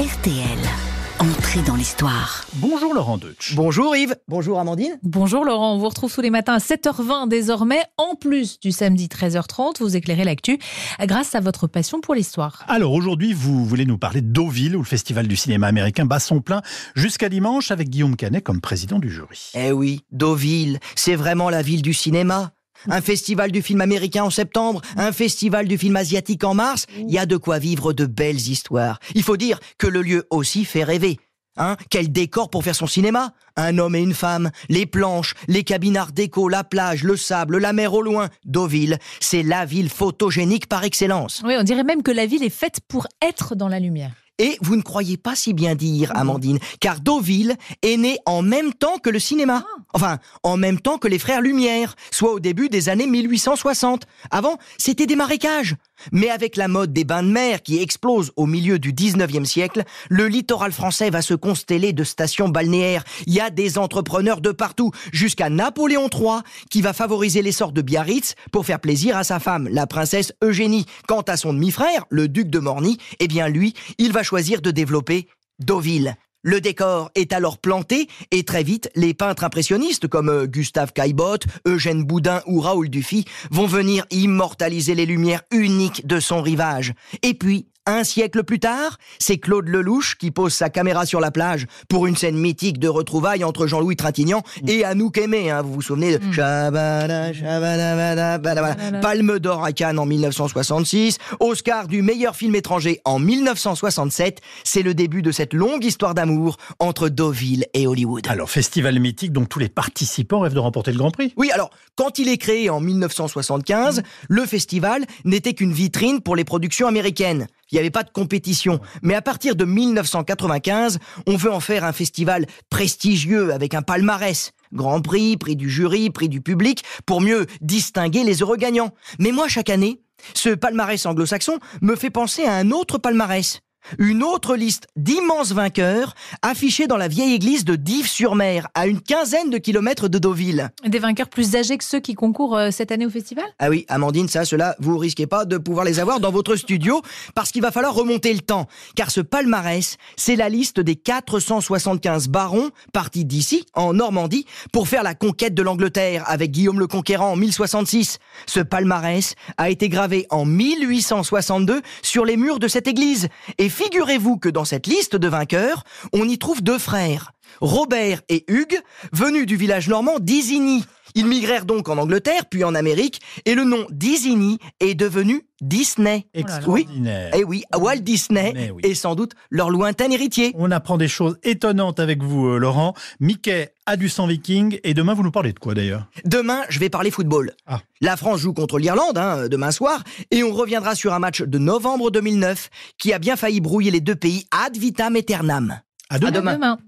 RTL. Entrée dans l'histoire. Bonjour Laurent Deutsch. Bonjour Yves, bonjour Amandine. Bonjour Laurent, on vous retrouve tous les matins à 7h20 désormais. En plus du samedi 13h30, vous éclairez l'actu grâce à votre passion pour l'histoire. Alors aujourd'hui, vous voulez nous parler de Deauville, où le festival du cinéma américain bat son plein jusqu'à dimanche avec Guillaume Canet comme président du jury. Eh oui, Deauville, c'est vraiment la ville du cinéma. Un festival du film américain en septembre, un festival du film asiatique en mars, il y a de quoi vivre de belles histoires. Il faut dire que le lieu aussi fait rêver. Hein Quel décor pour faire son cinéma? Un homme et une femme, les planches, les cabines art déco, la plage, le sable, la mer au loin. Deauville, c'est la ville photogénique par excellence. Oui, on dirait même que la ville est faite pour être dans la lumière. Et vous ne croyez pas si bien dire, Amandine, car Deauville est né en même temps que le cinéma. Enfin, en même temps que les frères Lumière, soit au début des années 1860. Avant, c'était des marécages. Mais avec la mode des bains de mer qui explose au milieu du 19e siècle, le littoral français va se consteller de stations balnéaires. Il y a des entrepreneurs de partout, jusqu'à Napoléon III, qui va favoriser l'essor de Biarritz pour faire plaisir à sa femme, la princesse Eugénie. Quant à son demi-frère, le duc de Morny, eh bien lui, il va choisir de développer Deauville. Le décor est alors planté et très vite, les peintres impressionnistes comme euh, Gustave Caillebotte, Eugène Boudin ou Raoul Dufy vont venir immortaliser les lumières uniques de son rivage. Et puis, un siècle plus tard, c'est Claude Lelouch qui pose sa caméra sur la plage pour une scène mythique de retrouvailles entre Jean-Louis Trintignant et Anouk Aimé. Hein, vous vous souvenez de bada. Palme d'or à Cannes en 1966, Oscar du meilleur film étranger en 1967. C'est le début de cette longue histoire d'amour entre Deauville et Hollywood. Alors, festival mythique dont tous les participants rêvent de remporter le Grand Prix. Oui, alors, quand il est créé en 1975, le festival n'était qu'une vitrine pour les productions américaines. Il n'y avait pas de compétition. Mais à partir de 1995, on veut en faire un festival prestigieux avec un palmarès. Grand prix, prix du jury, prix du public, pour mieux distinguer les heureux gagnants. Mais moi, chaque année, ce palmarès anglo-saxon me fait penser à un autre palmarès. Une autre liste d'immenses vainqueurs affichée dans la vieille église de Dives-sur-Mer, à une quinzaine de kilomètres de Deauville. Des vainqueurs plus âgés que ceux qui concourent euh, cette année au festival? Ah oui, Amandine, ça, cela, vous risquez pas de pouvoir les avoir dans votre studio, parce qu'il va falloir remonter le temps. Car ce palmarès, c'est la liste des 475 barons partis d'ici, en Normandie, pour faire la conquête de l'Angleterre avec Guillaume le Conquérant en 1066. Ce palmarès a été gravé en 1862 sur les murs de cette église. Et figurez-vous que dans cette liste de vainqueurs, on y trouve deux frères, Robert et Hugues, venus du village normand d'Isigny. Ils migrèrent donc en Angleterre, puis en Amérique, et le nom d'Isigny est devenu Disney. Extraordinaire. Oui, et oui, Walt Disney oui. est sans doute leur lointain héritier. On apprend des choses étonnantes avec vous, euh, Laurent. Mickey a du sang viking. Et demain, vous nous parlez de quoi d'ailleurs? Demain, je vais parler football. Ah. La France joue contre l'Irlande hein, demain soir et on reviendra sur un match de novembre 2009 qui a bien failli brouiller les deux pays ad vitam aeternam. À demain. À demain. Demain.